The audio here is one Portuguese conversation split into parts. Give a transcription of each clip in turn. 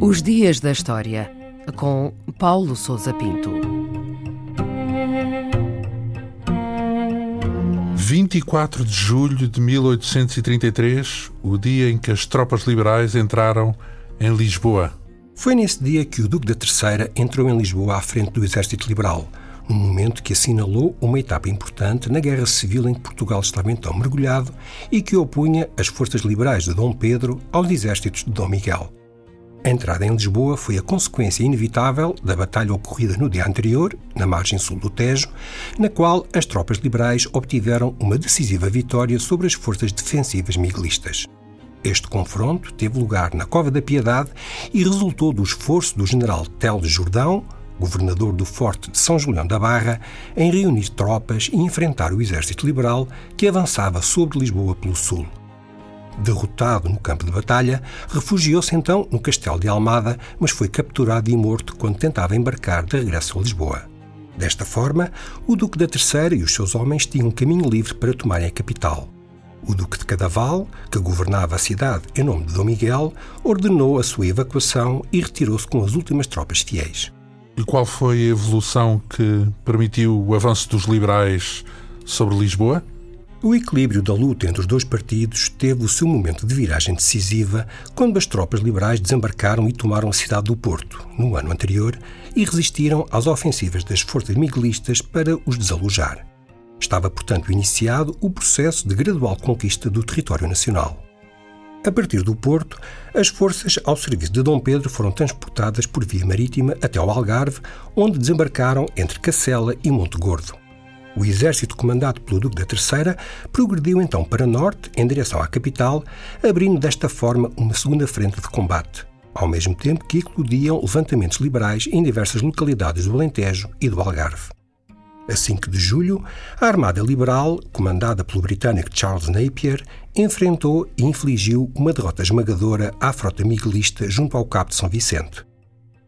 Os Dias da História, com Paulo Souza Pinto. 24 de julho de 1833, o dia em que as tropas liberais entraram em Lisboa. Foi nesse dia que o Duque da Terceira entrou em Lisboa à frente do Exército Liberal, num momento que assinalou uma etapa importante na guerra civil em que Portugal estava então mergulhado e que opunha as forças liberais de Dom Pedro aos exércitos de Dom Miguel. A entrada em Lisboa foi a consequência inevitável da batalha ocorrida no dia anterior, na margem sul do Tejo, na qual as tropas liberais obtiveram uma decisiva vitória sobre as forças defensivas miguelistas. Este confronto teve lugar na Cova da Piedade e resultou do esforço do general Teles Jordão, governador do Forte de São Julião da Barra, em reunir tropas e enfrentar o exército liberal que avançava sobre Lisboa pelo sul. Derrotado no campo de batalha, refugiou-se então no castelo de Almada, mas foi capturado e morto quando tentava embarcar de regresso a Lisboa. Desta forma, o Duque da Terceira e os seus homens tinham um caminho livre para tomarem a capital. O Duque de Cadaval, que governava a cidade em nome de Dom Miguel, ordenou a sua evacuação e retirou-se com as últimas tropas fiéis. E qual foi a evolução que permitiu o avanço dos liberais sobre Lisboa? O equilíbrio da luta entre os dois partidos teve o seu momento de viragem decisiva quando as tropas liberais desembarcaram e tomaram a cidade do Porto, no ano anterior, e resistiram às ofensivas das forças miguelistas para os desalojar. Estava, portanto, iniciado o processo de gradual conquista do território nacional. A partir do Porto, as forças ao serviço de Dom Pedro foram transportadas por via marítima até ao Algarve, onde desembarcaram entre Cacela e Monte Gordo. O exército comandado pelo Duque da Terceira progrediu então para norte, em direção à capital, abrindo desta forma uma segunda frente de combate, ao mesmo tempo que eclodiam levantamentos liberais em diversas localidades do Alentejo e do Algarve. A 5 de julho, a Armada Liberal, comandada pelo britânico Charles Napier, enfrentou e infligiu uma derrota esmagadora à frota miguelista junto ao Cabo de São Vicente.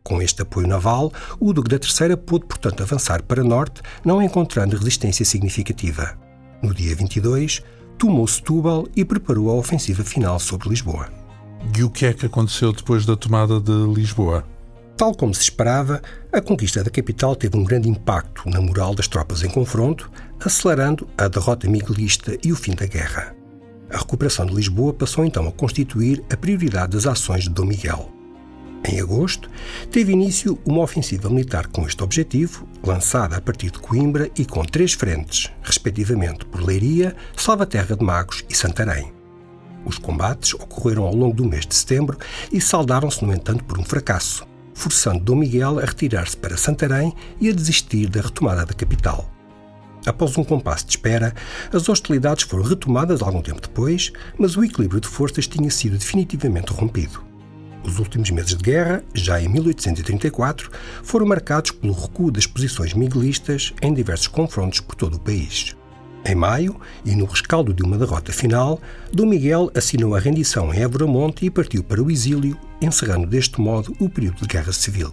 Com este apoio naval, o Duque da Terceira pôde, portanto, avançar para norte, não encontrando resistência significativa. No dia 22, tomou Setúbal e preparou a ofensiva final sobre Lisboa. E o que é que aconteceu depois da tomada de Lisboa? Tal como se esperava, a conquista da capital teve um grande impacto na moral das tropas em confronto, acelerando a derrota miguelista e o fim da guerra. A recuperação de Lisboa passou então a constituir a prioridade das ações de Dom Miguel. Em agosto, teve início uma ofensiva militar com este objetivo, lançada a partir de Coimbra e com três frentes, respectivamente por Leiria, Salvaterra de Magos e Santarém. Os combates ocorreram ao longo do mês de setembro e saldaram-se, no entanto, por um fracasso, forçando Dom Miguel a retirar-se para Santarém e a desistir da retomada da capital. Após um compasso de espera, as hostilidades foram retomadas algum tempo depois, mas o equilíbrio de forças tinha sido definitivamente rompido. Os últimos meses de guerra, já em 1834, foram marcados pelo recuo das posições miguelistas em diversos confrontos por todo o país. Em maio, e no rescaldo de uma derrota final, Dom Miguel assinou a rendição em Évora Monte e partiu para o exílio, encerrando deste modo o período de guerra civil.